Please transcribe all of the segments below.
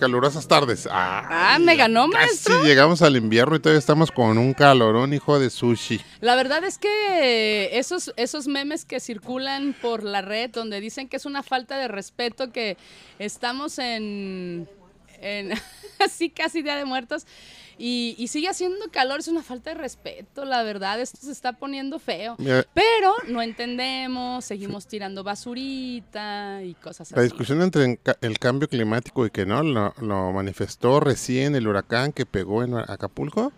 calurosas tardes. Ah, me ganó, maestro. Casi llegamos al invierno y todavía estamos con un calorón, hijo de sushi. La verdad es que esos, esos memes que circulan por la red donde dicen que es una falta de respeto que estamos en, en así casi Día de Muertos y, sigue haciendo calor, es una falta de respeto, la verdad, esto se está poniendo feo. Pero no entendemos, seguimos tirando basurita y cosas así. La discusión entre el cambio climático y que no, lo, manifestó recién el huracán que pegó en Acapulco,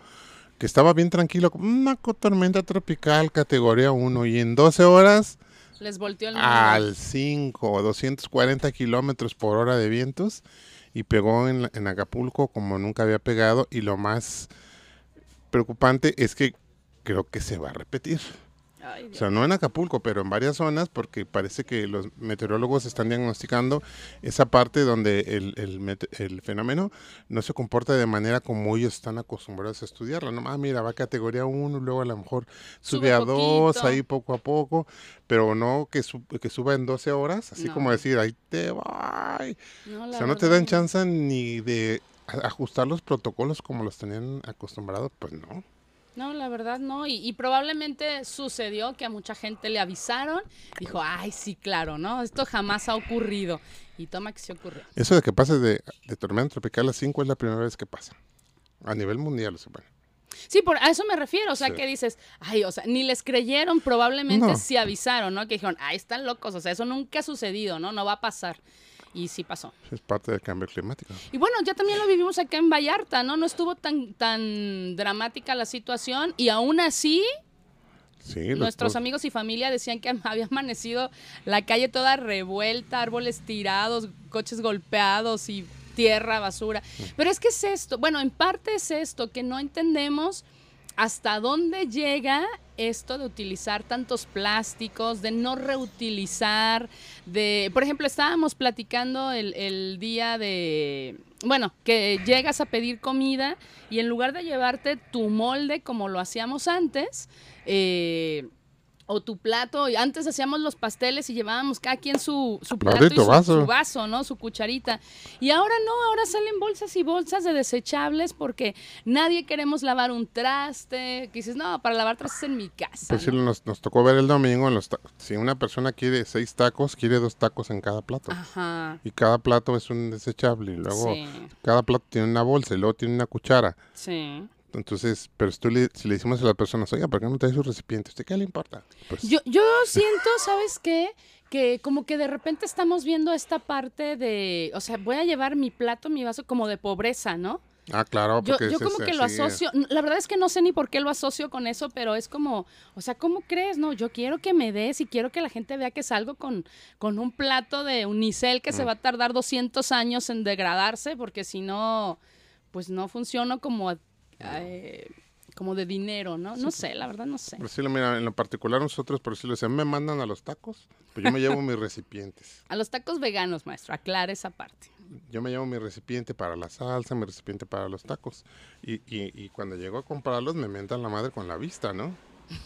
que estaba bien tranquilo, una tormenta tropical categoría 1 y en 12 horas... Les volteó el Al 5, 240 kilómetros por hora de vientos y pegó en, en Acapulco como nunca había pegado y lo más preocupante es que creo que se va a repetir o sea, no en Acapulco, pero en varias zonas, porque parece que los meteorólogos están diagnosticando esa parte donde el, el, fenómeno no se comporta de manera como ellos están acostumbrados a estudiarlo. ¿no? Ah, mira, va a categoría 1, luego a lo mejor sube, a 2, ahí poco a poco, pero no que, que suba en 12 horas, así como decir, ahí te va. o sea, no te dan chance ni de ajustar los protocolos como los tenían acostumbrados, pues no. No, la verdad no. Y, probablemente sucedió que a mucha gente le avisaron. Dijo, ay, sí, claro, ¿no? Esto jamás ha ocurrido. Y toma que sí ocurrió. Eso de que pase de, tormenta tropical a 5 es la primera vez que pasa. A nivel mundial, sea, bueno. Sí, por, a eso me refiero. O sea, que dices, ay, o sea, ni les creyeron, probablemente sí avisaron, ¿no? Que dijeron, ay, están locos. O sea, eso nunca ha sucedido, ¿no? No va a pasar. Y sí pasó. Es parte del cambio climático. Y bueno, ya también lo vivimos acá en Vallarta, ¿no? No estuvo tan, tan dramática la situación y aún así Nuestros amigos y familia decían que había amanecido la calle toda revuelta, árboles tirados, coches golpeados y tierra, basura. Pero es que es esto, bueno, en parte es esto, que no entendemos hasta dónde llega esto de utilizar tantos plásticos, de no reutilizar, de, por ejemplo, estábamos platicando el, día de, bueno, que llegas a pedir comida y en lugar de llevarte tu molde como lo hacíamos antes, eh, o tu plato. Y antes hacíamos los pasteles y llevábamos cada quien su, su plato y su vaso. ¿no? Su cucharita. Y ahora no, ahora salen bolsas y bolsas de desechables porque nadie queremos lavar un traste. Que dices, no, para lavar trastes en mi casa. Pues sí, nos, nos, tocó ver el domingo, en los si una persona quiere seis tacos, quiere dos tacos en cada plato. Ajá. Y cada plato es un desechable. Y luego cada plato tiene una bolsa y luego tiene una cuchara. Sí. Entonces, pero si, le, si le decimos a las personas, oiga, ¿por qué no trae su recipiente? ¿Usted qué le importa? Pues yo, yo siento, ¿sabes qué? Que como que de repente estamos viendo esta parte de, o sea, voy a llevar mi plato, mi vaso como de pobreza, ¿no? Ah, claro. Porque yo, yo como que lo asocio, la verdad es que no sé ni por qué lo asocio con eso, pero es como, o sea, ¿cómo crees? No, yo quiero que me des y quiero que la gente vea que salgo con, con un plato de unicel que se va a tardar 200 años en degradarse, porque si no, pues no funciono como eh, como de dinero, ¿no? No sé, la verdad no sé. Pero sí, mira, en lo particular nosotros, por decirlo así, me mandan a los tacos, pues yo me llevo mis recipientes. A los tacos veganos, maestro, aclara esa parte. Yo me llevo mi recipiente para la salsa, mi recipiente para los tacos. Y, y, y cuando llego a comprarlos me mentan la madre con la vista, ¿no?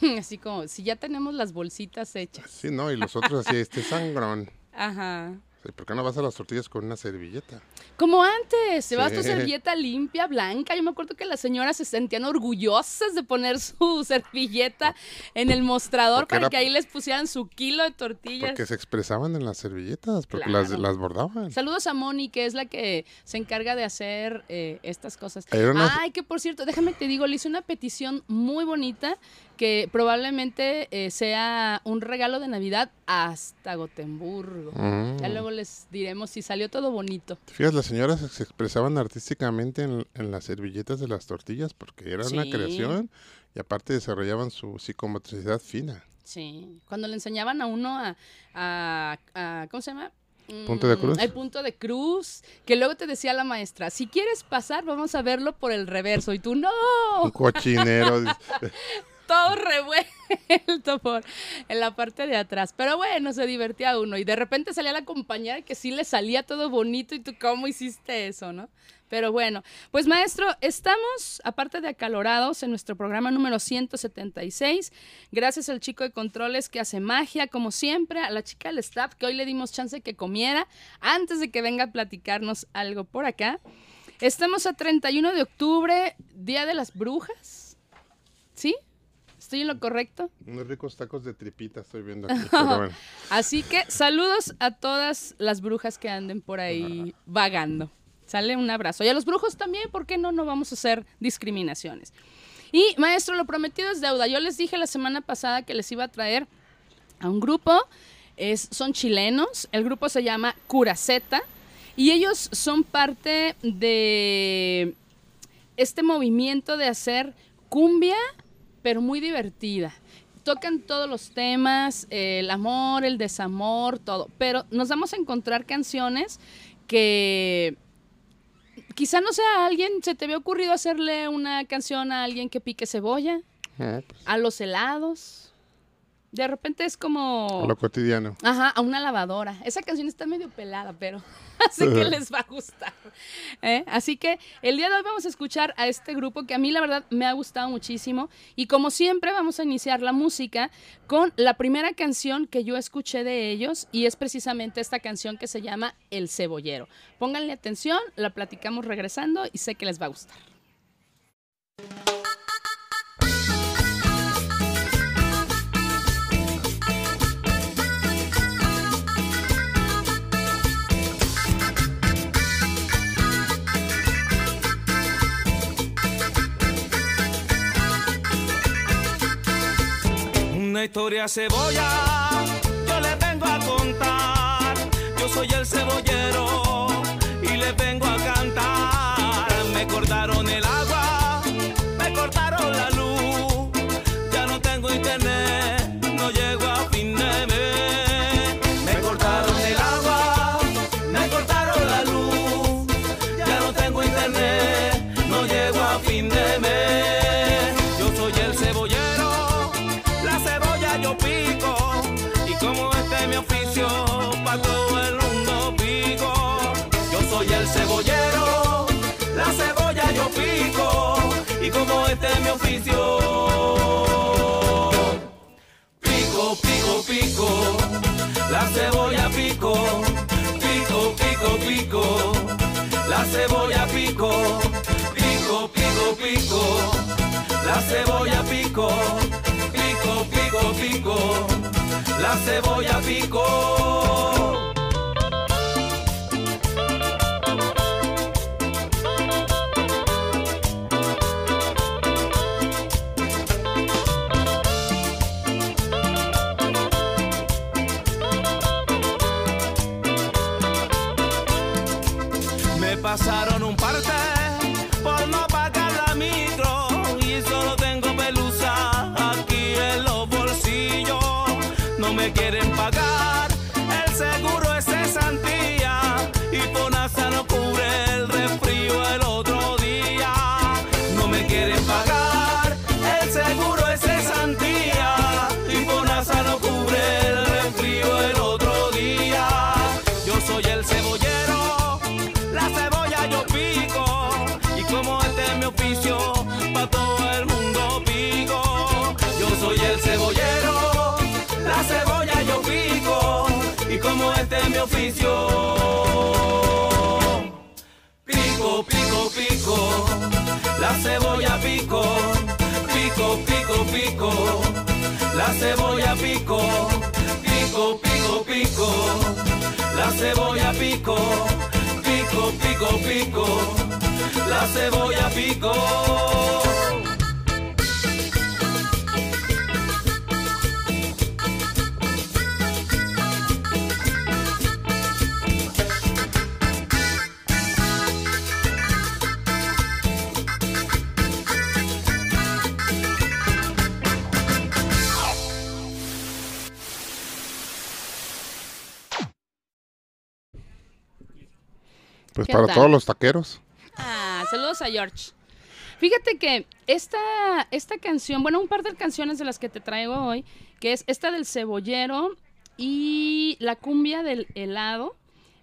así como, si ya tenemos las bolsitas hechas. Sí, no, y los otros así, este sangrón. Ajá. ¿Por qué no vas a las tortillas con una servilleta? Como antes, se vas tu servilleta limpia, blanca. Yo me acuerdo que las señoras se sentían orgullosas de poner su servilleta en el mostrador para que ahí les pusieran su kilo de tortillas. Porque se expresaban en las servilletas, porque las, las, bordaban. Saludos a Moni, que es la que se encarga de hacer eh, estas cosas. Ay, que por cierto, déjame te digo, le hice una petición muy bonita que probablemente eh, sea un regalo de Navidad hasta Gotemburgo. Mm. Ya luego les diremos si salió todo bonito. Fíjate, las señoras se expresaban artísticamente en, las servilletas de las tortillas porque era una creación y aparte desarrollaban su psicomotricidad fina. Sí, cuando le enseñaban a uno a, a, ¿cómo se llama? punto de cruz. Hay punto de cruz, que luego te decía la maestra, si quieres pasar, vamos a verlo por el reverso. Y tú, no. Un cochinero. todo revuelto por en la parte de atrás. Pero bueno, se divertía uno. Y de repente salía la compañera que sí le salía todo bonito y tú, ¿cómo hiciste eso, no? Pero bueno, pues maestro, estamos, aparte de acalorados, en nuestro programa número 176. Gracias al chico de controles que hace magia, como siempre, a la chica del staff que hoy le dimos chance que comiera antes de que venga a platicarnos algo por acá. Estamos a 31 de octubre, Día de las Brujas. ¿Sí? ¿Estoy en lo correcto? Unos ricos tacos de tripita estoy viendo aquí. Así que saludos a todas las brujas que anden por ahí vagando. Sale un abrazo. Y a los brujos también, ¿por qué no? No vamos a hacer discriminaciones. Y maestro, lo prometido es deuda. Yo les dije la semana pasada que les iba a traer a un grupo. Es, son chilenos. El grupo se llama Curaceta. Y ellos son parte de este movimiento de hacer cumbia, pero muy divertida tocan todos los temas, el amor, el desamor, todo, pero nos vamos a encontrar canciones que quizá no sea alguien, ¿se te había ocurrido hacerle una canción a alguien que pique cebolla? Ah, pues. A los helados. De repente es como... A lo cotidiano. Ajá, a una lavadora. Esa canción está medio pelada, pero así que les va a gustar. ¿eh? Así que el día de hoy vamos a escuchar a este grupo que a mí la verdad me ha gustado muchísimo. Y como siempre vamos a iniciar la música con la primera canción que yo escuché de ellos y es precisamente esta canción que se llama El Cebollero. Pónganle atención, la platicamos regresando y sé que les va a gustar. Una historia cebolla, yo le vengo a contar. Yo soy el cebollero La cebolla pico, pico, pico, pico. La cebolla pico. La cebolla pico, pico, pico, pico, la cebolla pico pico, pico, pico, la cebolla pico. Pues para todos los taqueros. Ah, saludos a George. Fíjate que esta, esta canción, bueno, un par de canciones de las que te traigo hoy, que es esta del cebollero y la cumbia del helado,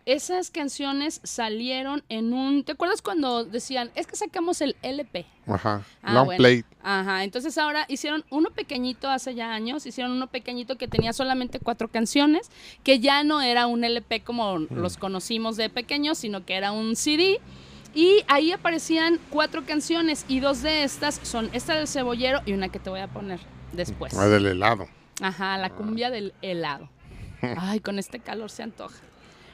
esas canciones salieron en un. ¿Te acuerdas cuando decían, es que sacamos el LP? Ajá. Ah, long play. Ajá. Entonces ahora hicieron uno pequeñito hace ya años, hicieron uno pequeñito que tenía solamente cuatro canciones, que ya no era un LP como mm. los conocimos de pequeños, sino que era un CD. Y ahí aparecían cuatro canciones y dos de estas son esta del cebollero y una que te voy a poner después. La del helado. Ajá, la cumbia del helado. Ay, con este calor se antoja.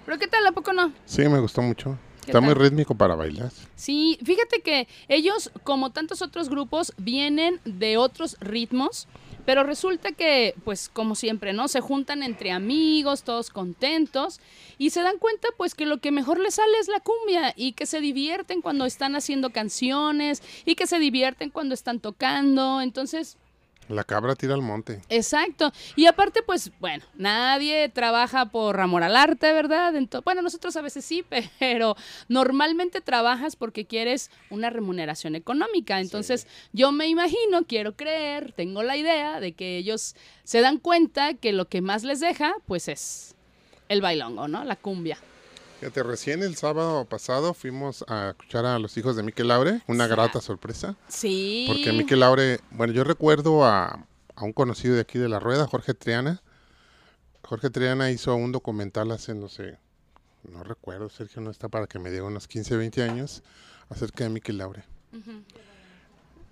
¿Pero qué tal? ¿A poco no? Sí, me gustó mucho. Está muy rítmico para bailar. Sí, fíjate que ellos, como tantos otros grupos, vienen de otros ritmos, pero resulta que, pues como siempre, ¿no? Se juntan entre amigos, todos contentos, y se dan cuenta, pues, que lo que mejor les sale es la cumbia, y que se divierten cuando están haciendo canciones, y que se divierten cuando están tocando. Entonces, la cabra tira al monte. Exacto. Y aparte, pues, bueno, nadie trabaja por amor al arte, ¿verdad? bueno, nosotros a veces sí, pero normalmente trabajas porque quieres una remuneración económica. Entonces, yo me imagino, quiero creer, tengo la idea de que ellos se dan cuenta que lo que más les deja, pues es el bailongo, ¿no? La cumbia. Fíjate, recién el sábado pasado fuimos a escuchar a los hijos de Miquel Laure, una grata sorpresa. Sí. Porque Miquel Laure, bueno, yo recuerdo a, un conocido de aquí de la rueda, Jorge Triana. Jorge Triana hizo un documental hace, no sé, no recuerdo, Sergio no está para que me diga unos 15, 20 años, acerca de Miquel Laure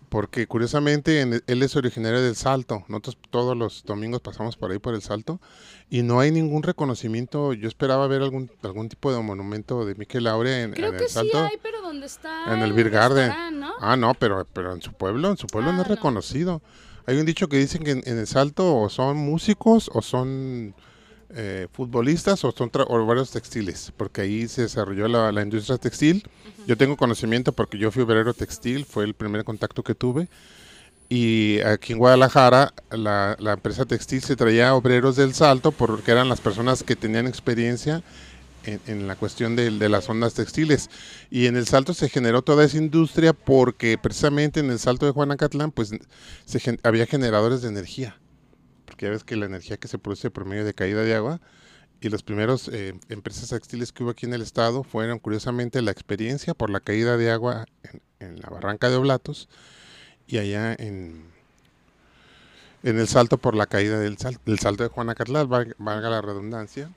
porque curiosamente él es originario del Salto. Nosotros todos los domingos pasamos por ahí por el Salto y no hay ningún reconocimiento. Yo esperaba ver algún algún tipo de monumento de Miquel Laure en, Creo que Sí hay, pero ¿dónde está? En el Virgarden. Ah, no, pero pero en su pueblo, en su pueblo no es ah, reconocido. Hay un dicho que dicen que en, el Salto o son músicos o son eh, futbolistas o son o varios textiles, porque ahí se desarrolló la, industria textil. Yo tengo conocimiento porque yo fui obrero textil, fue el primer contacto que tuve. Y aquí en Guadalajara la, empresa textil se traía obreros del salto porque eran las personas que tenían experiencia en, la cuestión de, de, las ondas textiles. Y en el salto se generó toda esa industria porque precisamente en el salto de Juanacatlán pues se, había generadores de energía porque ya ves que la energía que se produce por medio de caída de agua y las primeras eh, empresas textiles que hubo aquí en el estado fueron curiosamente la experiencia por la caída de agua en, la barranca de Oblatos y allá en, en el salto por la caída del, del salto de Juanacatlán, valga la redundancia,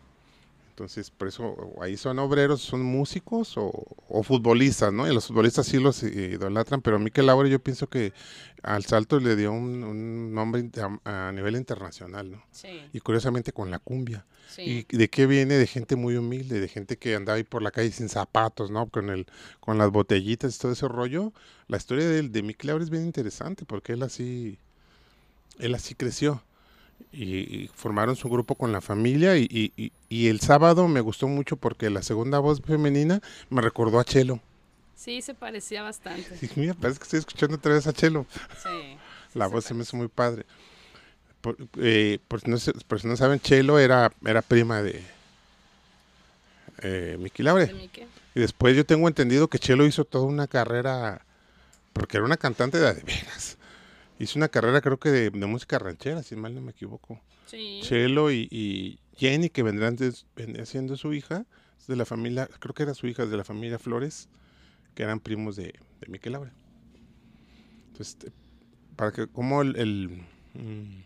entonces, por eso ahí son obreros, son músicos o, futbolistas, ¿no? Y los futbolistas sí los idolatran, pero Miquel Laure yo pienso que al salto le dio un, nombre a, nivel internacional, ¿no? Sí. Y curiosamente con la cumbia. Sí. ¿Y de qué viene? De gente muy humilde, de gente que andaba ahí por la calle sin zapatos, ¿no? Con, el, con las botellitas y todo ese rollo. La historia de, de Miquel Laure es bien interesante porque él así, él así creció y, formaron su grupo con la familia y, y, el sábado me gustó mucho porque la segunda voz femenina me recordó a Chelo. Sí, se parecía bastante. Sí, mira, parece que estoy escuchando otra vez a Chelo. Sí. la voz se me hizo muy padre. Por, eh, por, si no, por, si no, saben, Chelo era, era prima de eh, Miki Laure. Y después yo tengo entendido que Chelo hizo toda una carrera, porque era una cantante de, de Vegas hizo una carrera creo que de, música ranchera, si mal no me equivoco. Sí. Chelo y, Jenny, que vendrán vendría siendo su hija, de la familia, creo que era su hija, de la familia Flores, que eran primos de, de Miquel Abre. Entonces, para que, como el, mm,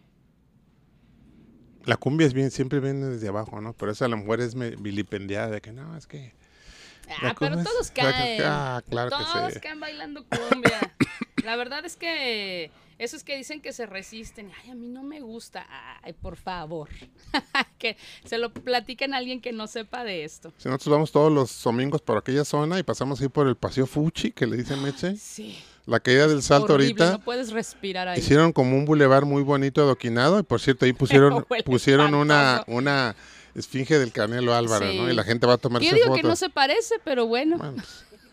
la cumbia es bien, siempre viene desde abajo, ¿no? Por eso a la mujer es vilipendiada de que no, es que... Ah, pero todos caen. Ah, claro todos caen bailando cumbia. la verdad es que esos que dicen que se resisten, ay, a mí no me gusta, ay, por favor, que se lo platiquen a alguien que no sepa de esto. Si nosotros vamos todos los domingos por aquella zona y pasamos ahí por el Paseo Fuchi, que le dicen Meche. Sí. La caída del salto ahorita. No puedes respirar ahí. Hicieron como un bulevar muy bonito adoquinado y por cierto ahí pusieron, pusieron una, una esfinge del Canelo Álvaro, ¿no? Y la gente va a tomarse Yo digo que no se parece, pero bueno.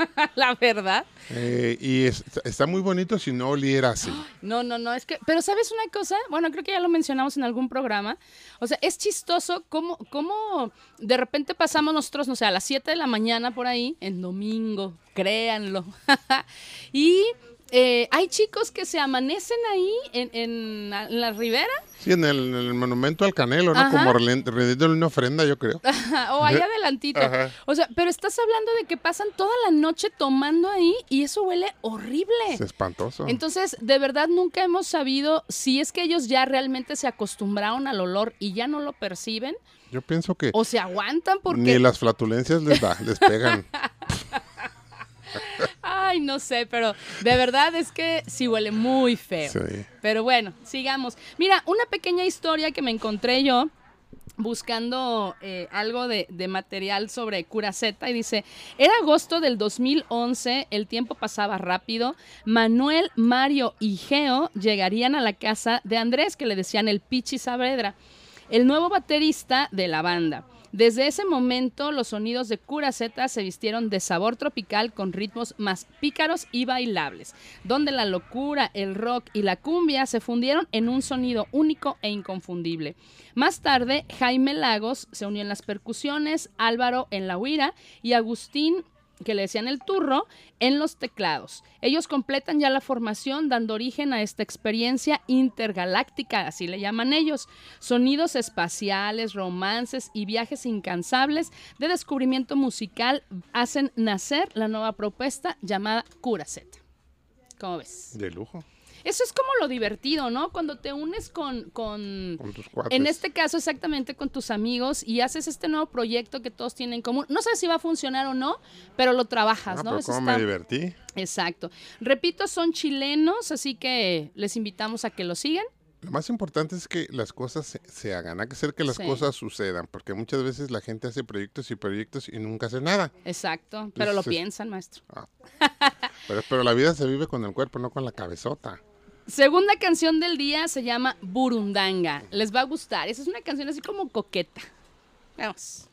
la verdad. Eh, y está muy bonito si no oliera así. No, no, no, es que, pero ¿sabes una cosa? Bueno, creo que ya lo mencionamos en algún programa. O sea, es chistoso cómo, cómo de repente pasamos nosotros, no sé, a las 7 de la mañana por ahí, en domingo, créanlo. y eh, hay chicos que se amanecen ahí en, la ribera. Sí, en el, monumento al Canelo, ¿no? Como rendiéndole una ofrenda, yo creo. o ahí adelantito. O sea, pero estás hablando de que pasan toda la noche tomando ahí y eso huele horrible. Es espantoso. Entonces, de verdad nunca hemos sabido si es que ellos ya realmente se acostumbraron al olor y ya no lo perciben. Yo pienso que... O se aguantan porque... Ni las flatulencias les da, les pegan. Ay, no sé, pero de verdad es que sí huele muy feo. Pero bueno, sigamos. Mira, una pequeña historia que me encontré yo buscando eh, algo de, de, material sobre Curaceta y dice, era agosto del 2011, el tiempo pasaba rápido, Manuel, Mario y Geo llegarían a la casa de Andrés, que le decían el Pichi Saavedra, el nuevo baterista de la banda. Desde ese momento, los sonidos de Curaceta se vistieron de sabor tropical con ritmos más pícaros y bailables, donde la locura, el rock y la cumbia se fundieron en un sonido único e inconfundible. Más tarde, Jaime Lagos se unió en las percusiones, Álvaro en la huira y Agustín que le decían el turro, en los teclados. Ellos completan ya la formación dando origen a esta experiencia intergaláctica, así le llaman ellos. Sonidos espaciales, romances y viajes incansables de descubrimiento musical hacen nacer la nueva propuesta llamada Curacet. ¿Cómo ves? De lujo. Eso es como lo divertido, ¿no? Cuando te unes con, con, tus cuates. en este caso exactamente con tus amigos y haces este nuevo proyecto que todos tienen en común. No sé si va a funcionar o no, pero lo trabajas, ah, ¿no? Pero ¿Cómo me divertí? Exacto. Repito, son chilenos, así que les invitamos a que lo sigan. Lo más importante es que las cosas se, hagan, hay que hacer que las cosas sucedan, porque muchas veces la gente hace proyectos y proyectos y nunca hace nada. Exacto, pero lo piensan, maestro. Ah. pero, pero la vida se vive con el cuerpo, no con la cabezota. Segunda canción del día se llama Burundanga. Les va a gustar. Esa es una canción así como coqueta. Vamos.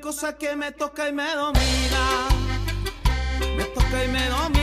Cosa que me toca y me domina. Me toca y me domina.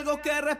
Algo que respiro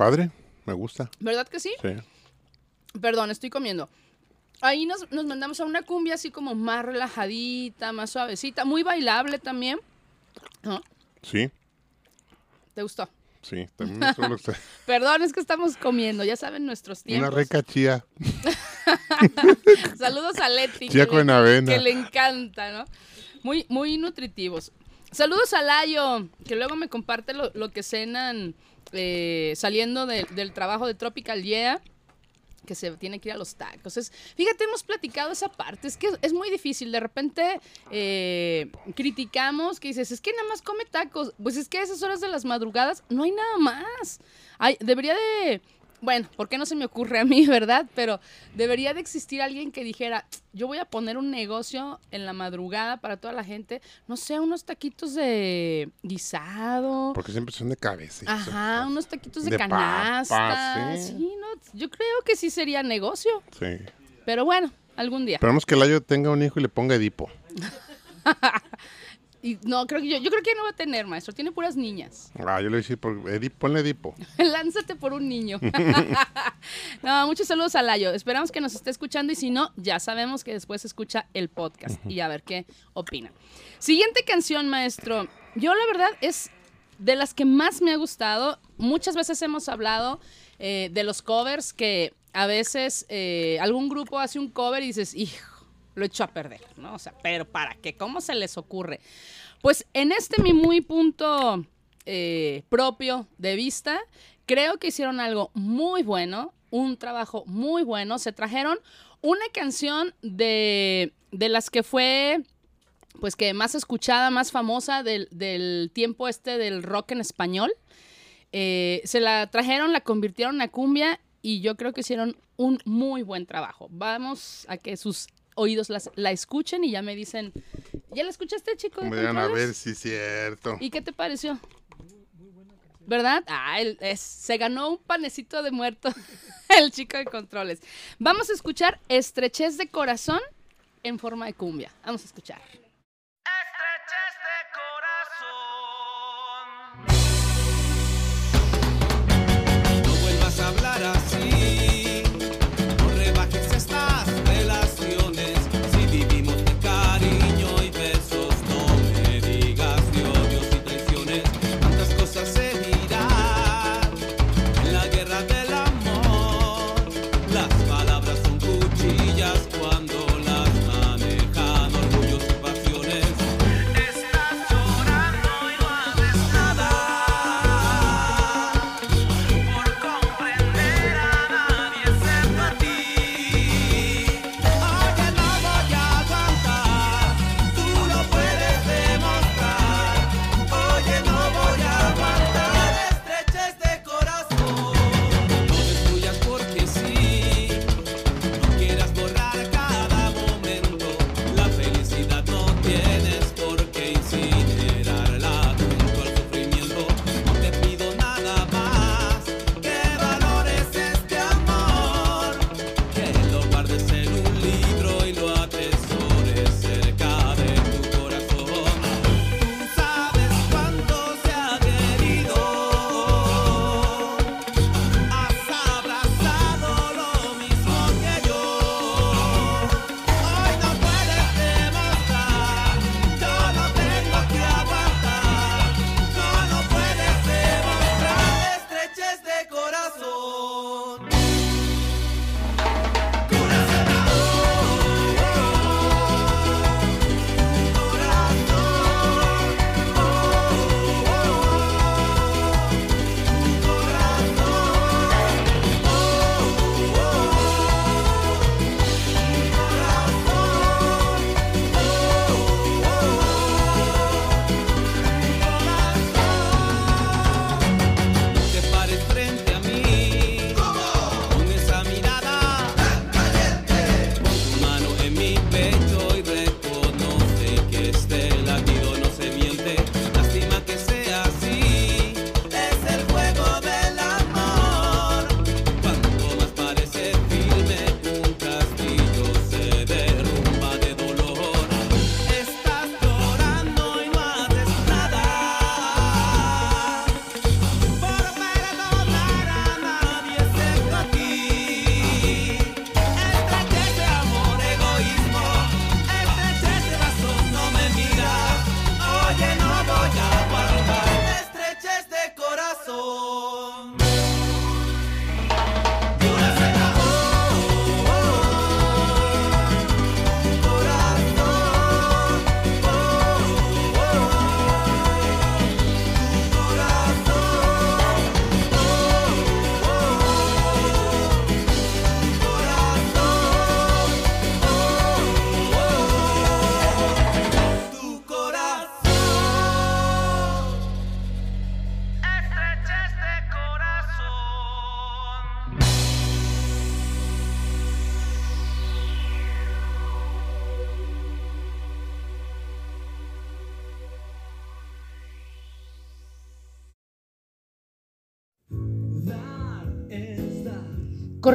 Padre, me gusta. ¿Verdad que sí? Sí. Perdón, estoy comiendo. Ahí nos, nos mandamos a una cumbia así como más relajadita, más suavecita, muy bailable también. ¿No? Sí, ¿Te gustó? sí, también me gusta. Perdón, es que estamos comiendo, ya saben nuestros tiempos. Una rica chía. Saludos a Leti. Chía que con le- avena. Que le encanta, ¿no? Muy, muy nutritivos. Saludos a Layo, que luego me comparte lo, lo que cenan eh, saliendo de- del trabajo de Tropical Yeah, que se tiene que ir a los tacos. Es, fíjate, hemos platicado esa parte, es que es muy difícil. De repente eh, criticamos que dices, es que nada más come tacos. Pues es que a esas horas de las madrugadas no hay nada más. Hay, debería de... Bueno, ¿por qué no se me ocurre a mí, verdad? Pero debería de existir alguien que dijera, yo voy a poner un negocio en la madrugada para toda la gente, no sé, unos taquitos de guisado. Porque siempre son de cabeza. Ajá, cosas. unos taquitos de, De canasta. papas, sí. sí, no, yo creo que sí sería negocio, Sí. pero bueno, algún día. Esperamos que Layo tenga un hijo y le ponga Edipo. Y no, creo que yo, yo creo que no va a tener, maestro, tiene puras niñas. Ah, yo le decir, por Edipo, ponle Edipo. Lánzate por un niño. no, muchos saludos a Layo. Esperamos que nos esté escuchando y si no, ya sabemos que después escucha el podcast y a ver qué opina. Siguiente canción, maestro. Yo la verdad es de las que más me ha gustado. Muchas veces hemos hablado eh, de los covers que a veces eh, algún grupo hace un cover y dices, hijo, lo echo a perder, ¿no? O sea, pero ¿para qué? ¿Cómo se les ocurre? Pues en este mi muy punto eh, propio de vista, creo que hicieron algo muy bueno, un trabajo muy bueno. Se trajeron una canción de, de las que fue, pues que más escuchada, más famosa del, del tiempo este del rock en español. Eh, se la trajeron, la convirtieron a cumbia y yo creo que hicieron un muy buen trabajo. Vamos a que sus oídos las- la escuchen y ya me dicen, ¿ya la escuchaste, chico? van a ver si es cierto. ¿Y qué te pareció? ¿Verdad? Ah, él es- se ganó un panecito de muerto el chico de controles. Vamos a escuchar Estrechez de Corazón en forma de cumbia. Vamos a escuchar.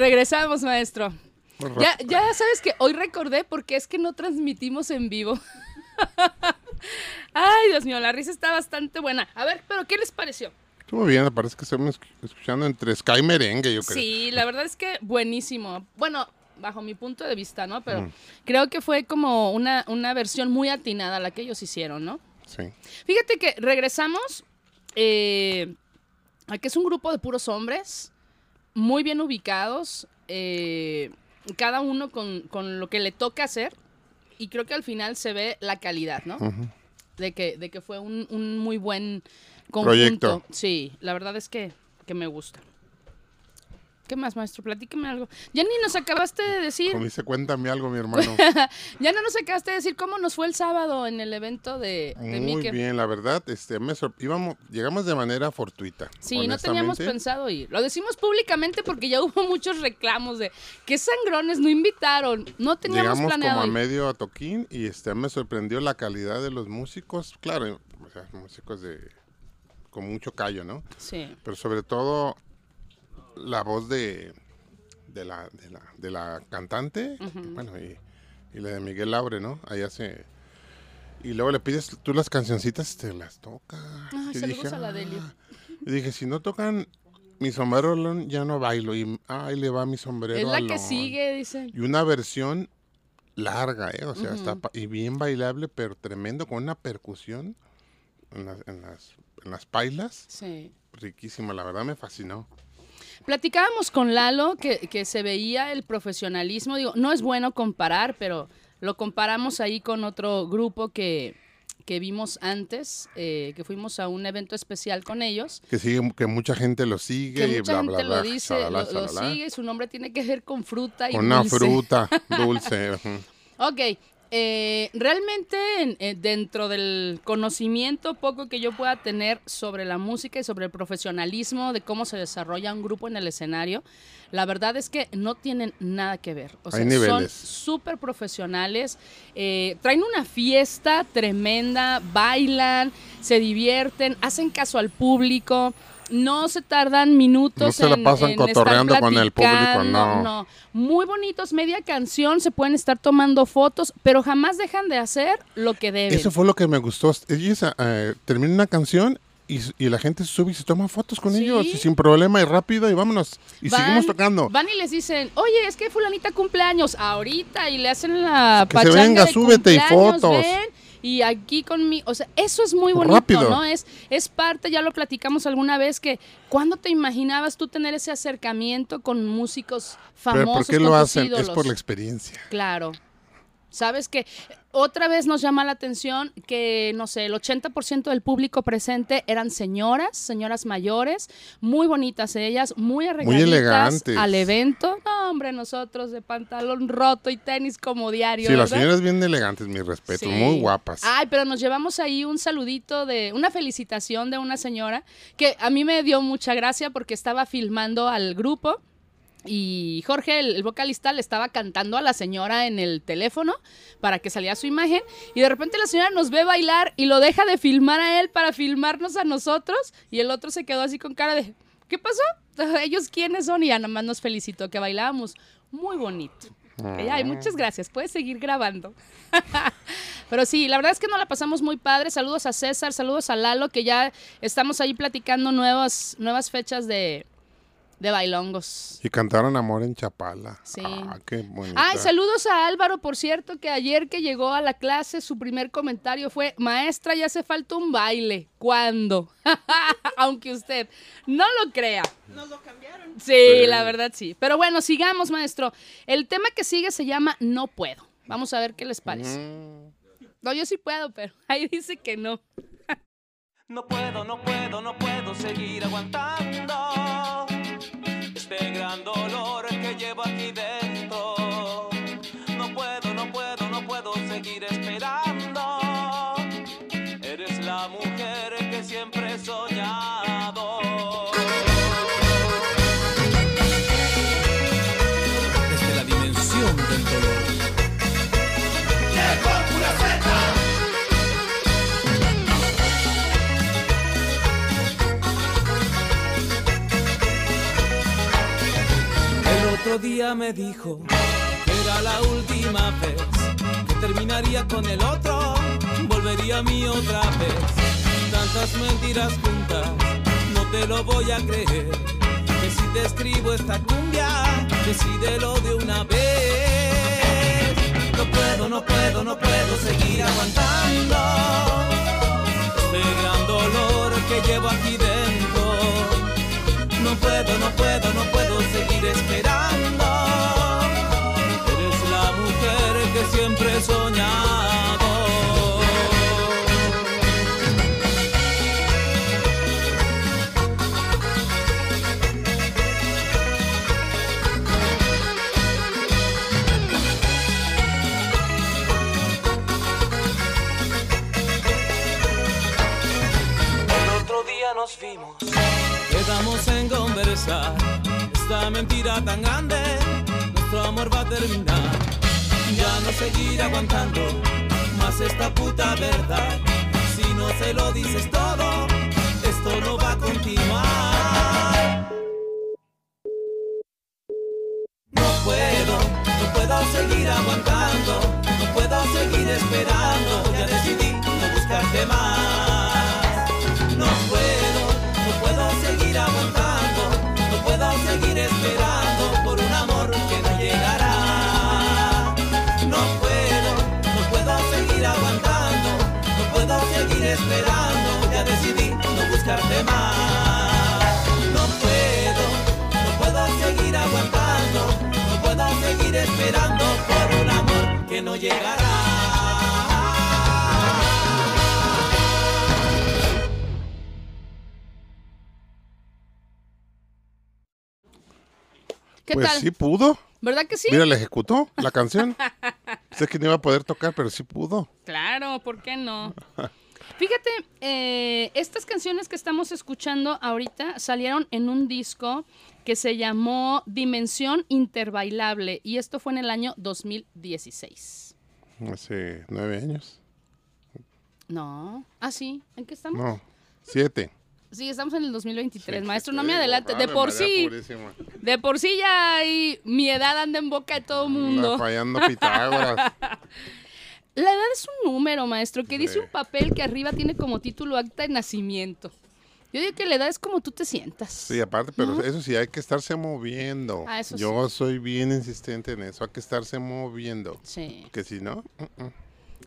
Regresamos, maestro. Ya, ya sabes que hoy recordé porque es que no transmitimos en vivo. Ay, Dios mío, la risa está bastante buena. A ver, pero ¿qué les pareció? Estuvo bien, parece que estamos escuchando entre Sky y Merengue, yo creo. Sí, la verdad es que buenísimo. Bueno, bajo mi punto de vista, ¿no? Pero mm. creo que fue como una, una versión muy atinada la que ellos hicieron, ¿no? Sí. Fíjate que regresamos eh, a que es un grupo de puros hombres muy bien ubicados, eh, cada uno con, lo que le toca hacer, y creo que al final se ve la calidad, ¿no? de, que, de que fue un, muy buen conjunto. Proyecto. Sí, la verdad es que, que me gusta. ¿Qué más, maestro? Platíqueme algo. Ya ni nos acabaste de decir. Como dice, cuéntame algo, mi hermano. ya no nos acabaste de decir cómo nos fue el sábado en el evento de, de Muy bien, la verdad, este, me íbamos, llegamos de manera fortuita. Sí, no teníamos pensado ir. Lo decimos públicamente porque ya hubo muchos reclamos de que sangrones no invitaron. No teníamos llegamos como a medio a toquín y este, me sorprendió la calidad de los músicos. Claro, o sea, músicos de con mucho callo, ¿no? Sí. Pero sobre todo la voz de, de, la, de, la, de la cantante, bueno, y, la de Miguel Laure, ¿no? Ahí hace... Y luego le pides tú las cancioncitas, te las toca. Ah, y dije, a la ah". Y dije, si no tocan mi sombrero ya no bailo. Y ahí le va mi sombrero. Es la que sigue, dice. Y una versión larga, ¿eh? O sea, está y bien bailable, pero tremendo, con una percusión en las, en las, en las pailas. Sí. Riquísima, la verdad me fascinó. Platicábamos con Lalo que, se veía el profesionalismo, digo, no es bueno comparar, pero lo comparamos ahí con otro grupo que, vimos antes, eh, que fuimos a un evento especial con ellos. Que sigue, que mucha gente lo sigue. Que mucha gente lo dice, lo, sigue, su nombre tiene que ver con fruta y con una fruta dulce. ok, eh, realmente eh, dentro del conocimiento poco que yo pueda tener sobre la música y sobre el profesionalismo de cómo se desarrolla un grupo en el escenario, la verdad es que no tienen nada que ver. O sea, son súper profesionales, eh, traen una fiesta tremenda, bailan, se divierten, hacen caso al público no se tardan minutos. No se la pasan cotorreando con el público, no. No, muy bonitos, media canción, se pueden estar tomando fotos, pero jamás dejan de hacer lo que deben. Eso fue lo que me gustó. Ellos eh, terminan una canción y, la gente se sube y se toma fotos con ellos y sin problema y rápido y vámonos. Y seguimos tocando. Van y les dicen, oye, es que fulanita cumpleaños ahorita y le hacen la que se venga, súbete y fotos y aquí conmigo, o sea, eso es muy bonito, ¿no? Es, es parte, ya lo platicamos alguna vez, que ¿cuándo te imaginabas tú tener ese acercamiento con músicos famosos? ¿Pero ¿Por qué lo hacen? Es por la experiencia. Claro. Sabes que otra vez nos llama la atención que, no sé, el 80% del público presente eran señoras, señoras mayores, muy bonitas ellas, muy arregladitas al evento. No, hombre, nosotros de pantalón roto y tenis como diario. Sí, las señoras bien elegantes, mi respeto, muy guapas. Ay, pero nos llevamos ahí un saludito de, una felicitación de una señora que a mí me dio mucha gracia porque estaba filmando al grupo y Jorge, el, vocalista, le estaba cantando a la señora en el teléfono para que saliera su imagen. Y de repente la señora nos ve bailar y lo deja de filmar a él para filmarnos a nosotros. Y el otro se quedó así con cara de, ¿qué pasó? ¿Ellos quiénes son? Y ya nada más nos felicitó que bailábamos. Muy bonito. Ay, muchas gracias. Puedes seguir grabando. Pero sí, la verdad es que nos la pasamos muy padre. Saludos a César, saludos a Lalo, que ya estamos ahí platicando nuevas, nuevas fechas de, de bailongos. Y cantaron Amor en Chapala. Sí. Ah, qué bonito. Ay, saludos a Álvaro, por cierto, que ayer que llegó a la clase, su primer comentario fue, maestra, ya hace falta un baile. ¿Cuándo? Aunque usted no lo crea. Nos lo cambiaron. Sí, la verdad sí. Pero bueno, sigamos, maestro. El tema que sigue se llama No puedo. Vamos a ver qué les parece. Mm. No, yo sí puedo, pero ahí dice que no. no puedo, no puedo, no puedo seguir aguantando este gran dolor que llevo aquí dentro. No puedo, no puedo, no puedo seguir otro día me dijo que era la última vez que terminaría con el otro, volvería a mí otra vez. Tantas mentiras juntas, no te lo voy a creer. Que si te escribo esta cumbia, decídelo de una vez. No puedo, no puedo, no puedo seguir aguantando este gran dolor que llevo aquí dentro. No puedo, no puedo, no puedo seguir esperando. Eres la mujer que siempre he soñado. Nos vimos. En conversar. Esta mentira tan grande, nuestro amor va a terminar. Ya no seguir aguantando más esta puta verdad. Si no se lo dices todo, esto no va a continuar. No puedo, no puedo seguir aguantando, no puedo seguir esperando. Ya decidí no buscarte más. Aguantando, no puedo seguir esperando por un amor que no llegará. No puedo, no puedo seguir aguantando, no puedo seguir esperando, ya decidí no buscarte más. No puedo, no puedo seguir aguantando, no puedo seguir esperando por un amor que no llegará. ¿Qué pues tal? sí pudo. ¿Verdad que sí? Mira, la ejecutó la canción. sé que no iba a poder tocar, pero sí pudo. Claro, ¿por qué no? Fíjate, eh, estas canciones que estamos escuchando ahorita salieron en un disco que se llamó Dimensión Interbailable y esto fue en el año 2016. Hace nueve años. No. Ah, sí. ¿En qué estamos? No, siete. Sí, estamos en el 2023. Sí, Maestro, no me adelante. De por sí, Purísima. de por sí ya hay, mi edad anda en boca de todo Anda mundo. fallando Pitágoras. La edad es un número, maestro, que dice un papel que arriba tiene como título acta de nacimiento. Yo digo que la edad es como tú te sientas. Sí, aparte, pero eso sí, hay que estarse moviendo. Ah, eso Yo soy bien insistente en eso, hay que estarse moviendo. Sí. Porque si no, mm, mm.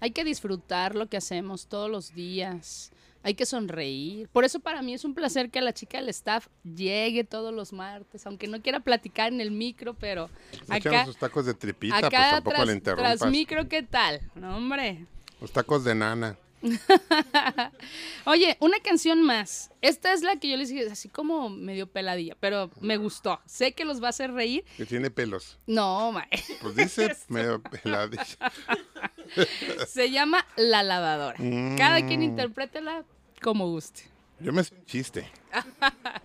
Hay que disfrutar lo que hacemos todos los días. Hay que sonreír. Por eso para mí es un placer que la chica del staff llegue todos los martes, aunque no quiera platicar en el micro, pero acá, sus tacos de tripita, pues tampoco tras, le interrumpas. tras micro, ¿qué tal? No, hombre. Los tacos de nana. Oye, una canción más. Esta es la que yo les dije, así como medio peladilla, pero me gustó. Sé que los va a hacer reír. Que tiene pelos. No, ma- Pues dice medio peladilla. se llama La Lavadora. Cada quien Mm. interprétela como guste. Yo me sé un chiste.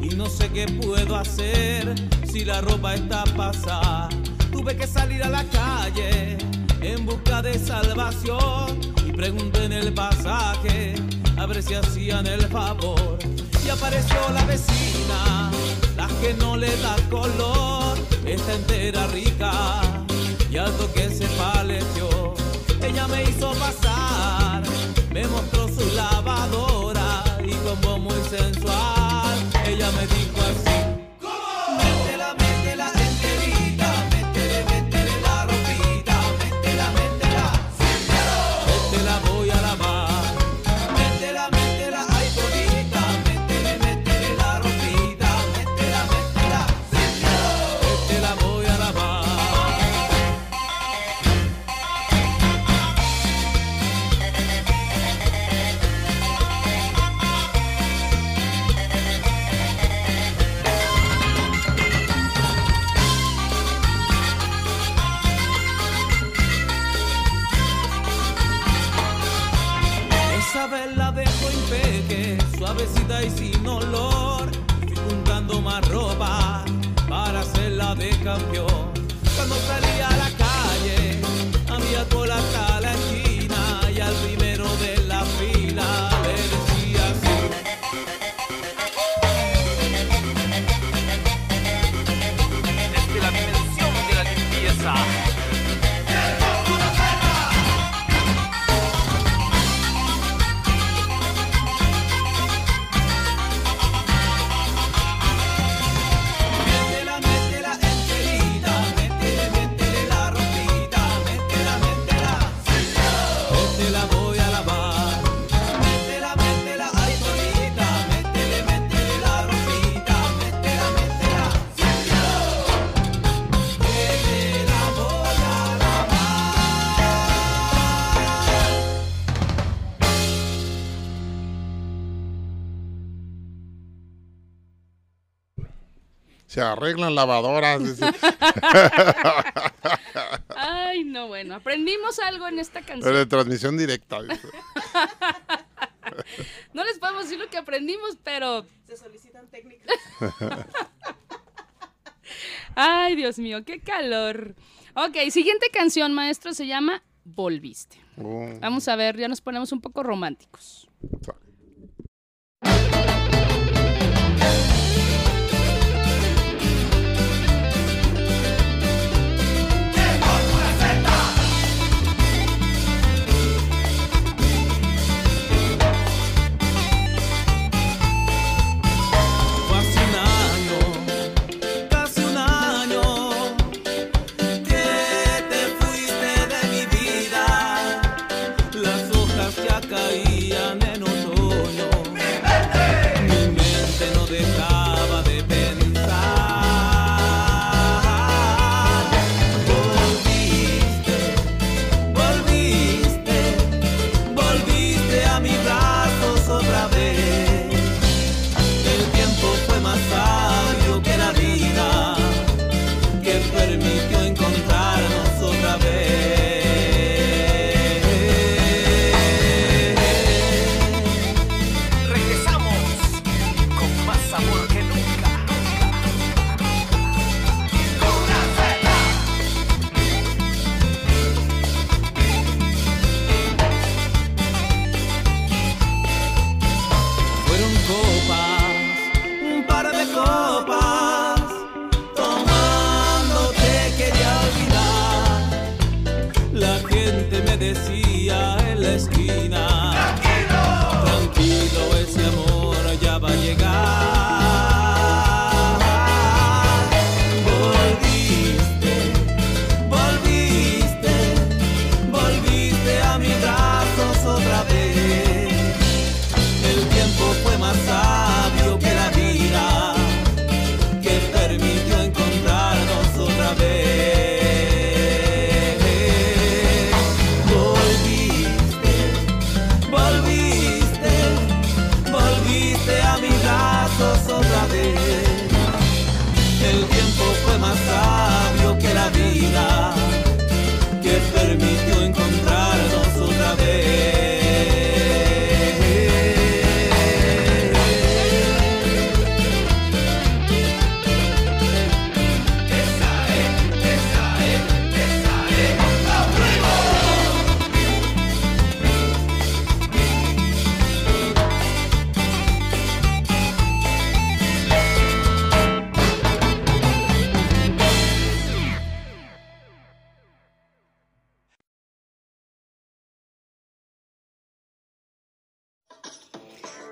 y no sé qué puedo hacer si la ropa está pasada. Tuve que salir a la calle en busca de salvación y pregunté en el pasaje a ver si hacían el favor. Y apareció la vecina, la que no le da color, está entera rica y al toque se paleteó. Ella me hizo pasar, me mostró su lavadora y como muy sensual, de campeón. Arreglan lavadoras. Ay, no, bueno, aprendimos algo en esta Pero canción. de transmisión directa. No les podemos decir lo que aprendimos, pero... Se solicitan técnicas. Ay, Dios mío, qué calor. Ok, siguiente canción, maestro, se llama Volviste. Uh, Vamos a ver, ya nos ponemos un poco románticos.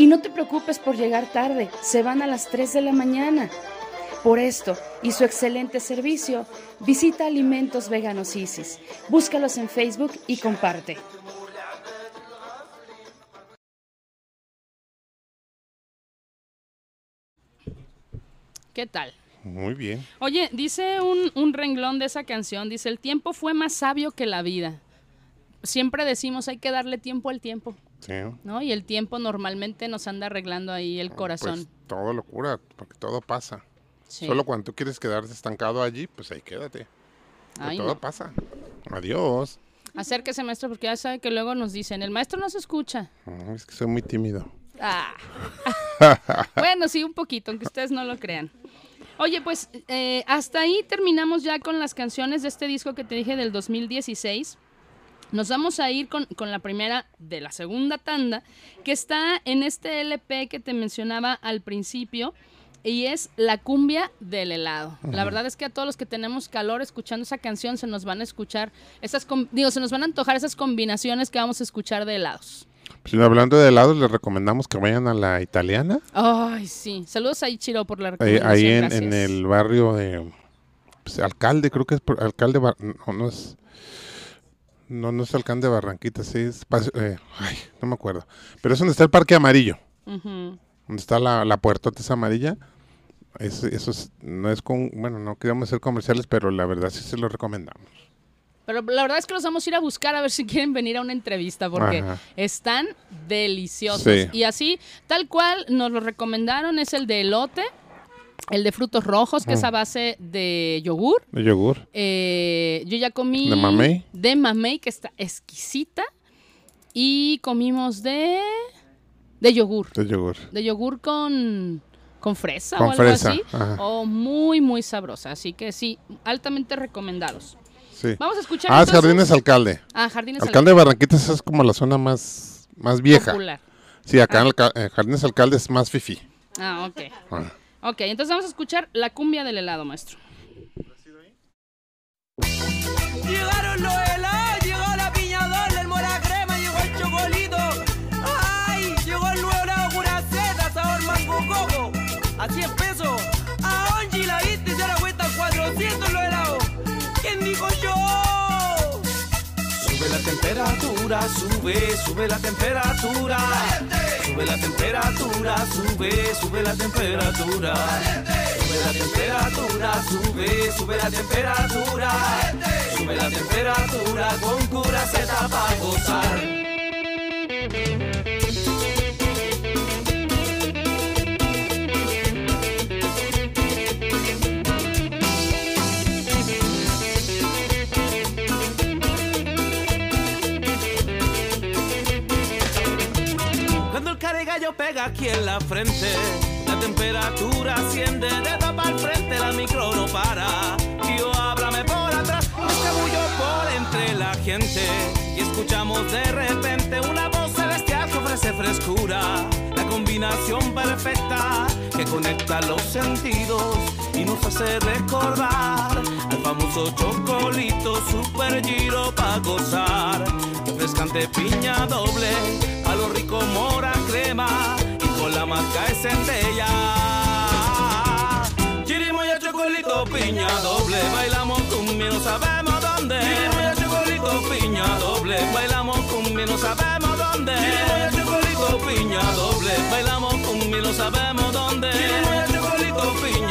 Y no te preocupes por llegar tarde, se van a las 3 de la mañana. Por esto y su excelente servicio, visita Alimentos Veganos Isis. Búscalos en Facebook y comparte. ¿Qué tal? Muy bien. Oye, dice un, un renglón de esa canción, dice, el tiempo fue más sabio que la vida. Siempre decimos, hay que darle tiempo al tiempo. Sí. ¿no? Y el tiempo normalmente nos anda arreglando ahí el Pues, corazón. todo lo cura, porque todo pasa. Sí. Solo cuando tú quieres quedarte estancado allí, pues ahí quédate. Ay, todo no. pasa. Adiós. Acérquese, maestro, porque ya sabe que luego nos dicen, el maestro no se escucha. Mm, Es que soy muy tímido. Ah. bueno, sí, un poquito, aunque ustedes no lo crean. Oye, pues eh, hasta ahí terminamos ya con las canciones de este disco que te dije del 2016. Nos vamos a ir con, con la primera de la segunda tanda, que está en este LP que te mencionaba al principio, y es La cumbia del helado. La verdad es que a todos los que tenemos calor escuchando esa canción se nos van a escuchar esas, digo, se nos van a antojar esas combinaciones que vamos a escuchar de helados. Pues, hablando de helados, les recomendamos que vayan a la italiana. Ay, sí. Saludos a Ichiro por la recomendación. ahí en, en el barrio de pues, alcalde, creo que es por- alcalde, no, no es, no, no es alcalde de Barranquita, sí es, eh, ay, no me acuerdo, pero es donde está el parque amarillo, donde está la, la puertota esa amarilla, es, eso es- no es con, bueno, no queríamos ser comerciales, pero la verdad sí se lo recomendamos. Pero la verdad es que los vamos a ir a buscar a ver si quieren venir a una entrevista porque Ajá. están deliciosos. Sí. Y así, tal cual, nos lo recomendaron es el de elote, el de frutos rojos, que es a base de yogur. De yogur, Eh, yo ya comí ¿De mamey? de mamey, que está exquisita. Y comimos de de yogur. de yogur. De yogur con, con fresa Con o algo fresa, así. ajá. Oh, muy, muy sabrosa. Así que sí, altamente recomendados. Sí. Vamos a escuchar Ah, es entonces- Jardines Alcalde. Ah, Jardines Alcalde de Barranquita esa es como la zona más, más vieja. Popular. Sí, acá en Alca- eh, Jardines Alcalde es más fifi. Ah, ok. Ah. Ok, entonces vamos a escuchar la cumbia del helado, maestro. Llegaron los helados, temperatura, sube, sube la temperatura. Sube la temperatura, sube, sube la temperatura. Sube la temperatura, sube, sube la temperatura. Sube la temperatura con cura Z para gozar. Pega aquí en la frente, la temperatura asciende de tapa al frente, la micro no para. Tío, háblame por atrás, me escabullo por entre la gente. Y escuchamos de repente una voz celestial que ofrece frescura, la combinación perfecta que conecta los sentidos y nos hace recordar al famoso chocolito super giro para gozar, refrescante piña doble, a lo rico mora crema y con la marca es centella. Chirimoya, chocolito, piña doble, bailamos cumbia, no sabemos dónde. Chirimoya, chocolito, piña doble, bailamos cumbia, no sabemos dónde. Chirimoya, chocolito, piña doble, bailamos cumbia, no sabemos dónde. Chirimoya, chocolito, piña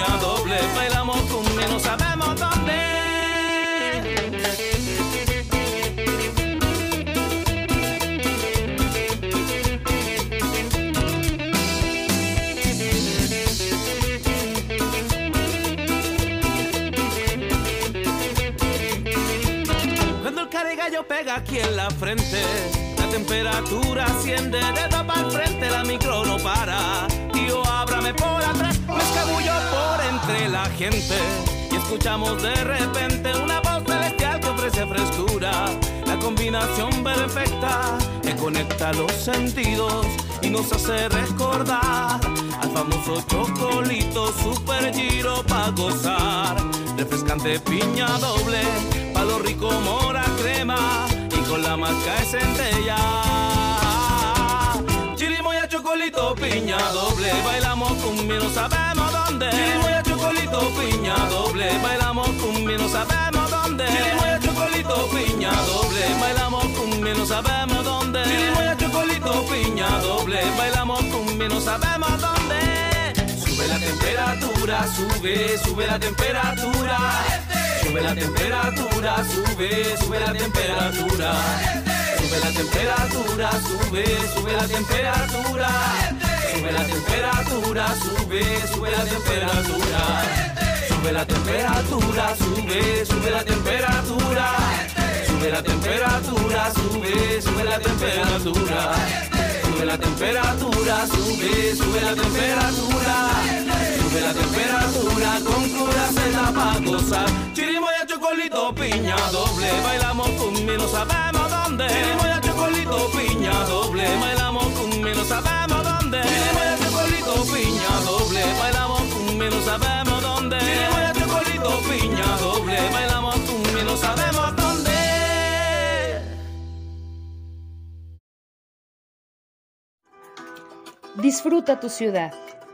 pega aquí en la frente, la temperatura asciende de tapa al frente, la micro no para. Tío, ábrame por atrás, me escabullo por entre la gente. Escuchamos de repente una voz celestial que ofrece frescura, la combinación perfecta que conecta los sentidos y nos hace recordar al famoso chocolito super giro para gozar. Refrescante piña doble, palo rico mora crema y con la marca es centella. Chocolito, piña doble, bailamos cumbia, no sabemos dónde. Chirimoya, chocolito, piña doble, bailamos cumbia, no sabemos dónde. Chirimoya, chocolito, piña doble, bailamos cumbia, no sabemos dónde. Chirimoya, chocolito, piña doble, bailamos cumbia, no sabemos dónde. Sube la temperatura, sube, sube la temperatura. Sube la temperatura, sube, sube la temperatura. Sube la temperatura, sube, sube la temperatura. Sube la temperatura, sube, sube la temperatura. Sube la temperatura, sube, sube la temperatura. Sube la temperatura, sube, sube la temperatura sube la temperatura, sube, sube la temperatura, sube la temperatura, con cura se da pa' gozar. Chirimoya, chocolito, piña, doble, bailamos no sabemos dónde. Chirimoya, chocolito, piña, doble, bailamos conmigo, no sabemos dónde. Chirimoya, chocolito, piña, doble, bailamos conmigo, no sabemos dónde. Chirimoya, chocolito, piña, doble, bailamos conmigo, no sabemos dónde. Disfruta tu ciudad.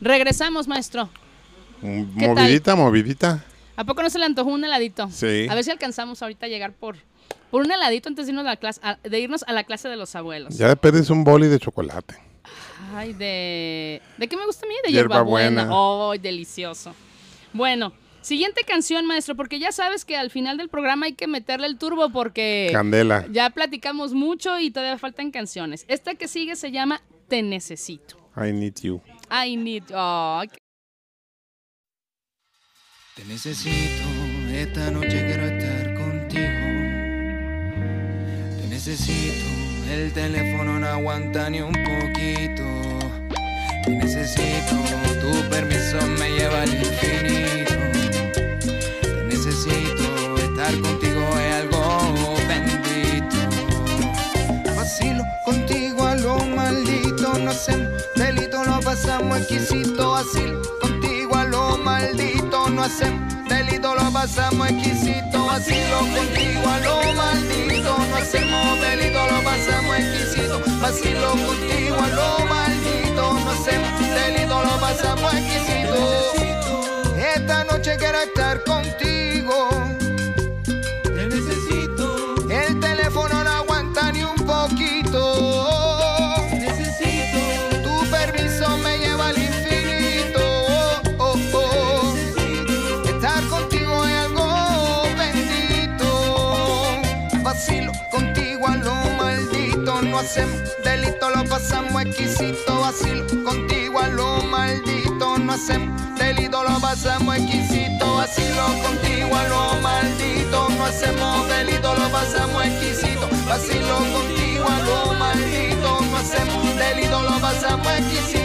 Regresamos, maestro. Movidita, movidita. ¿A poco no se le antojó un heladito? Sí. A ver si alcanzamos ahorita a llegar por, por un heladito antes de irnos a la clase, de irnos a la clase de los abuelos. Ya perdes un boli de chocolate. Ay, de. ¿De qué me gusta a mí? De hierbabuena. ¡Ay, delicioso! Bueno, siguiente canción, maestro, porque ya sabes que al final del programa hay que meterle el turbo porque. Candela. Ya platicamos mucho y todavía faltan canciones. Esta que sigue se llama Te Necesito. I Need You. I need. Oh. Te necesito, esta noche quiero estar contigo. Te necesito, el teléfono no aguanta ni un poquito. Te necesito, tu permiso me lleva al infinito. Exquisito. Así contigo a lo maldito, no hacemos delito, lo pasamos exquisito. Vacilo contigo a lo maldito, no hacemos delito, lo pasamos exquisito. Vacilo contigo a lo maldito, no hacemos delito, lo pasamos exquisito. Esta noche quiero estar contigo. Hacemos delito, lo pasamos exquisito. Vacilo contigo a lo maldito. No hacemos delito, lo pasamos exquisito. Vacilo contigo a lo maldito. No hacemos delito, lo pasamos exquisito. Vacilo contigo a lo maldito. No hacemos delito, lo pasamos exquisito.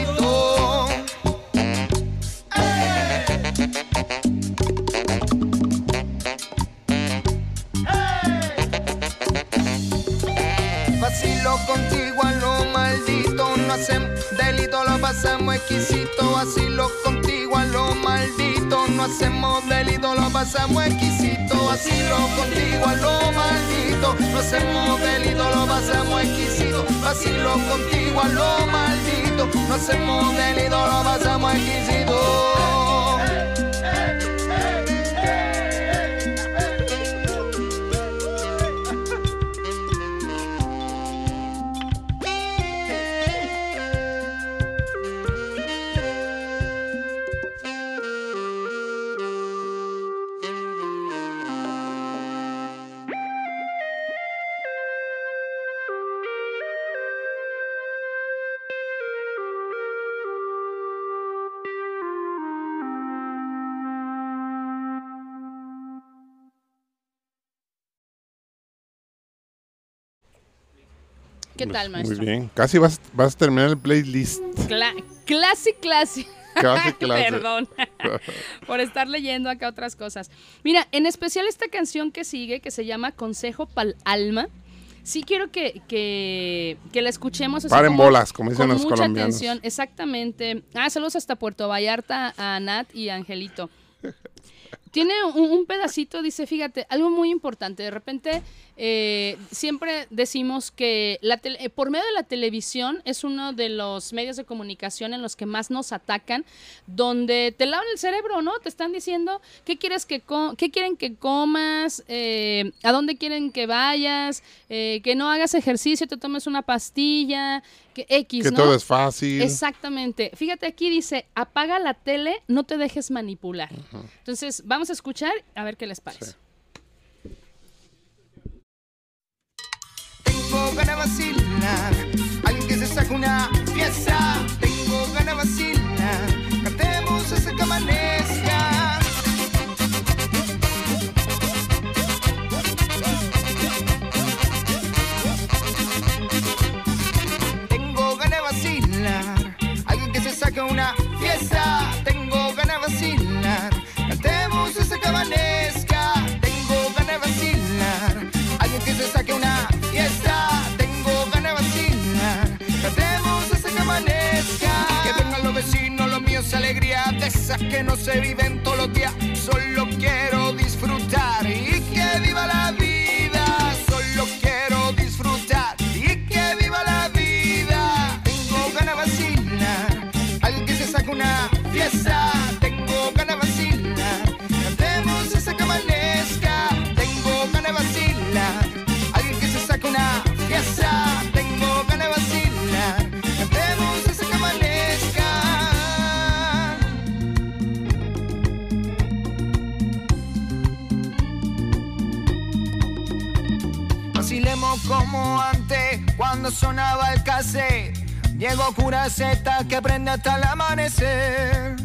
Pasamos exquisito. Vacilo contigo a lo maldito, no hacemos delito, lo pasamos exquisito. Vacilo contigo a lo maldito, no hacemos delito, lo pasamos exquisito. Vacilo contigo a lo maldito, no hacemos delito, lo pasamos exquisito. ¿Qué tal, maestro? Muy bien. Casi vas, vas a terminar el playlist. Cla clase, clase. Casi clase. Perdón por estar leyendo acá otras cosas. Mira, en especial esta canción que sigue, que se llama Consejo Pal Alma, sí quiero que, que, que la escuchemos. así Paren como bolas, como dicen con los mucha colombianos. atención, exactamente. Ah, saludos hasta Puerto Vallarta a Nat y a Angelito. Tiene un, un pedacito, dice, fíjate, algo muy importante. De repente, eh, siempre decimos que la tele- eh, por medio de la televisión es uno de los medios de comunicación en los que más nos atacan, donde te lavan el cerebro, ¿no? Te están diciendo qué quieres que qué quieren que comas, eh, a dónde quieren que vayas, eh, que no hagas ejercicio, te tomes una pastilla, que X, Que ¿no? todo es fácil. Exactamente. Fíjate aquí dice, apaga la tele, no te dejes manipular. Entonces, vamos a escuchar a ver qué les parece. Tengo ganas vacilar, alguien que se saca una pieza. Tengo ganas vacilar, cantemos esa que amanezca. Tengo ganas vacilar, alguien que se saca una pieza. Tengo ganas vacilar, que no se viven todos los días. Cuando sonaba el cassette. Diego Curaceta que aprende hasta el amanecer.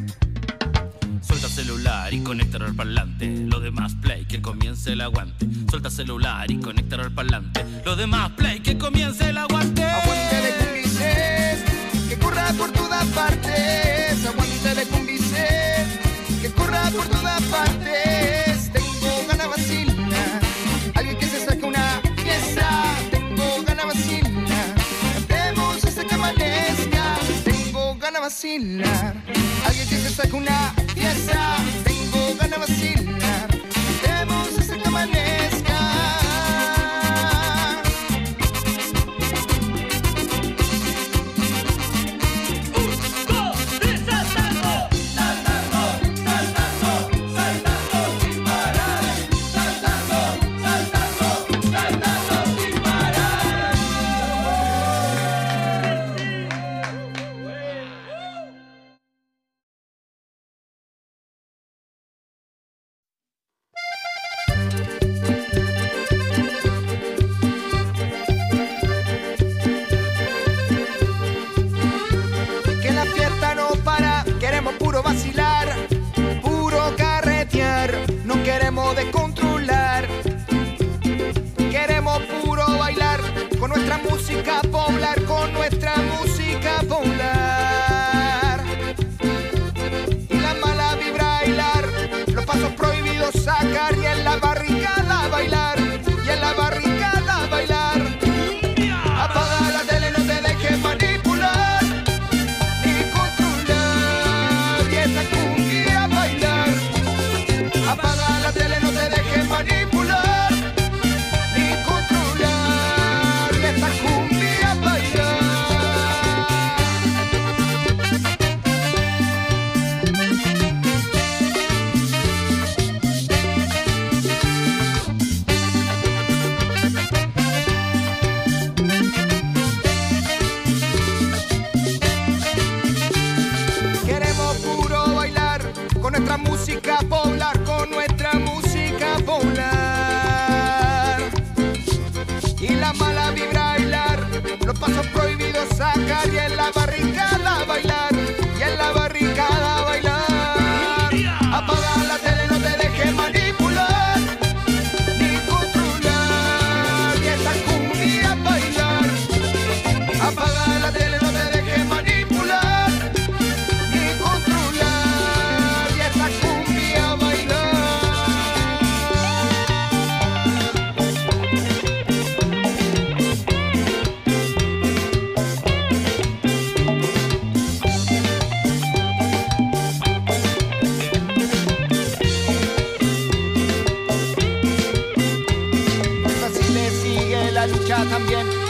Suelta celular y conéctalo al parlante. Lo demás play, que comience el aguante. Suelta celular y conéctalo al parlante. Lo demás play, que comience el aguante. Aguante de cúmplices, que corra por todas partes. Aguante de cúmplices, que corra por todas partes. Vacilar, alguien que se saque una pieza. Tengo ganas de vacilar, cantemos hasta que amanezca.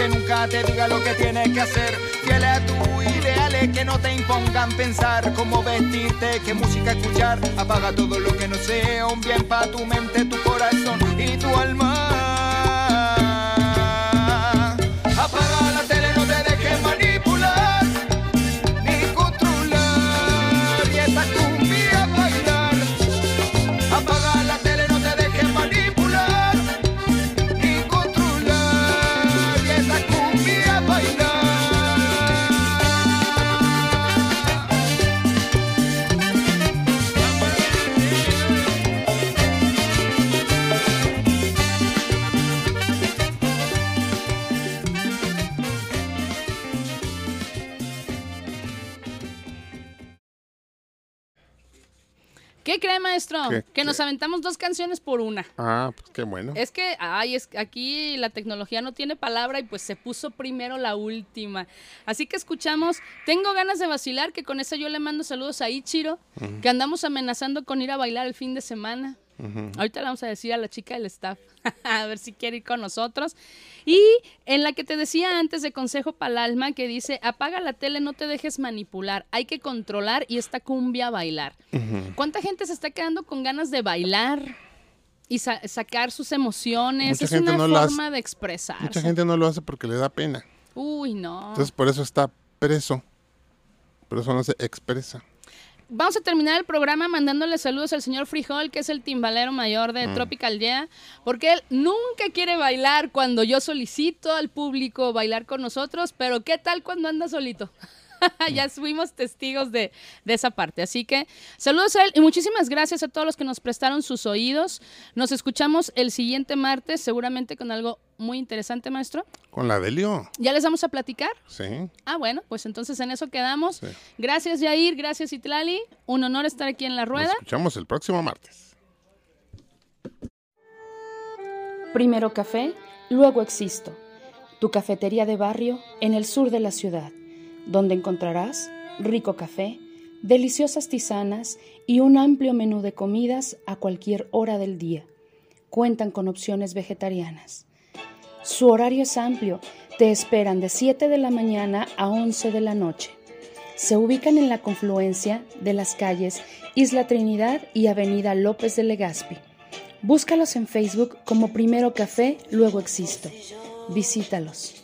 Que nunca te diga lo que tienes que hacer. Fiel a tu ideales que no te impongan pensar cómo vestirte, qué música escuchar. Apaga todo lo que no sea un bien para tu mente, tu que nos aventamos dos canciones por una. Ah, pues qué bueno. Es que, ay, es aquí la tecnología no tiene palabra y pues se puso primero la última. Así que escuchamos Tengo ganas de vacilar, que con esa yo le mando saludos a Ichiro, que andamos amenazando con ir a bailar el fin de semana. Ahorita le vamos a decir a la chica del staff, a ver si quiere ir con nosotros. Y en la que te decía antes de Consejo para el Alma, que dice, apaga la tele, no te dejes manipular, hay que controlar y esta cumbia bailar. ¿Cuánta gente se está quedando con ganas de bailar? Y sacar sus emociones, es una forma de expresar. Mucha gente no lo hace porque le da pena. Uy, no. Entonces por eso está preso. Por eso no se expresa. Vamos a terminar el programa mandándole saludos al señor Frijol, que es el timbalero mayor de mm. Tropical Yeah, porque él nunca quiere bailar cuando yo solicito al público bailar con nosotros, pero ¿qué tal cuando anda solito? ya fuimos testigos de, esa parte. Así que saludos a él y muchísimas gracias a todos los que nos prestaron sus oídos. Nos escuchamos el siguiente martes, seguramente con algo muy interesante, maestro. Con la Delio. ¿Ya les vamos a platicar? Sí. Ah, bueno, pues entonces en eso quedamos. Gracias, Yair. Gracias, Itlali. Un honor estar aquí en la rueda. Nos escuchamos el próximo martes. Primero café, luego existo. Tu cafetería de barrio en el sur de la ciudad donde encontrarás rico café, deliciosas tisanas y un amplio menú de comidas a cualquier hora del día. Cuentan con opciones vegetarianas. Su horario es amplio, te esperan de 7 de la mañana a 11 de la noche. Se ubican en la confluencia de las calles Isla Trinidad y Avenida López de Legazpi. Búscalos en Facebook como Primero Café, luego Existo. Visítalos.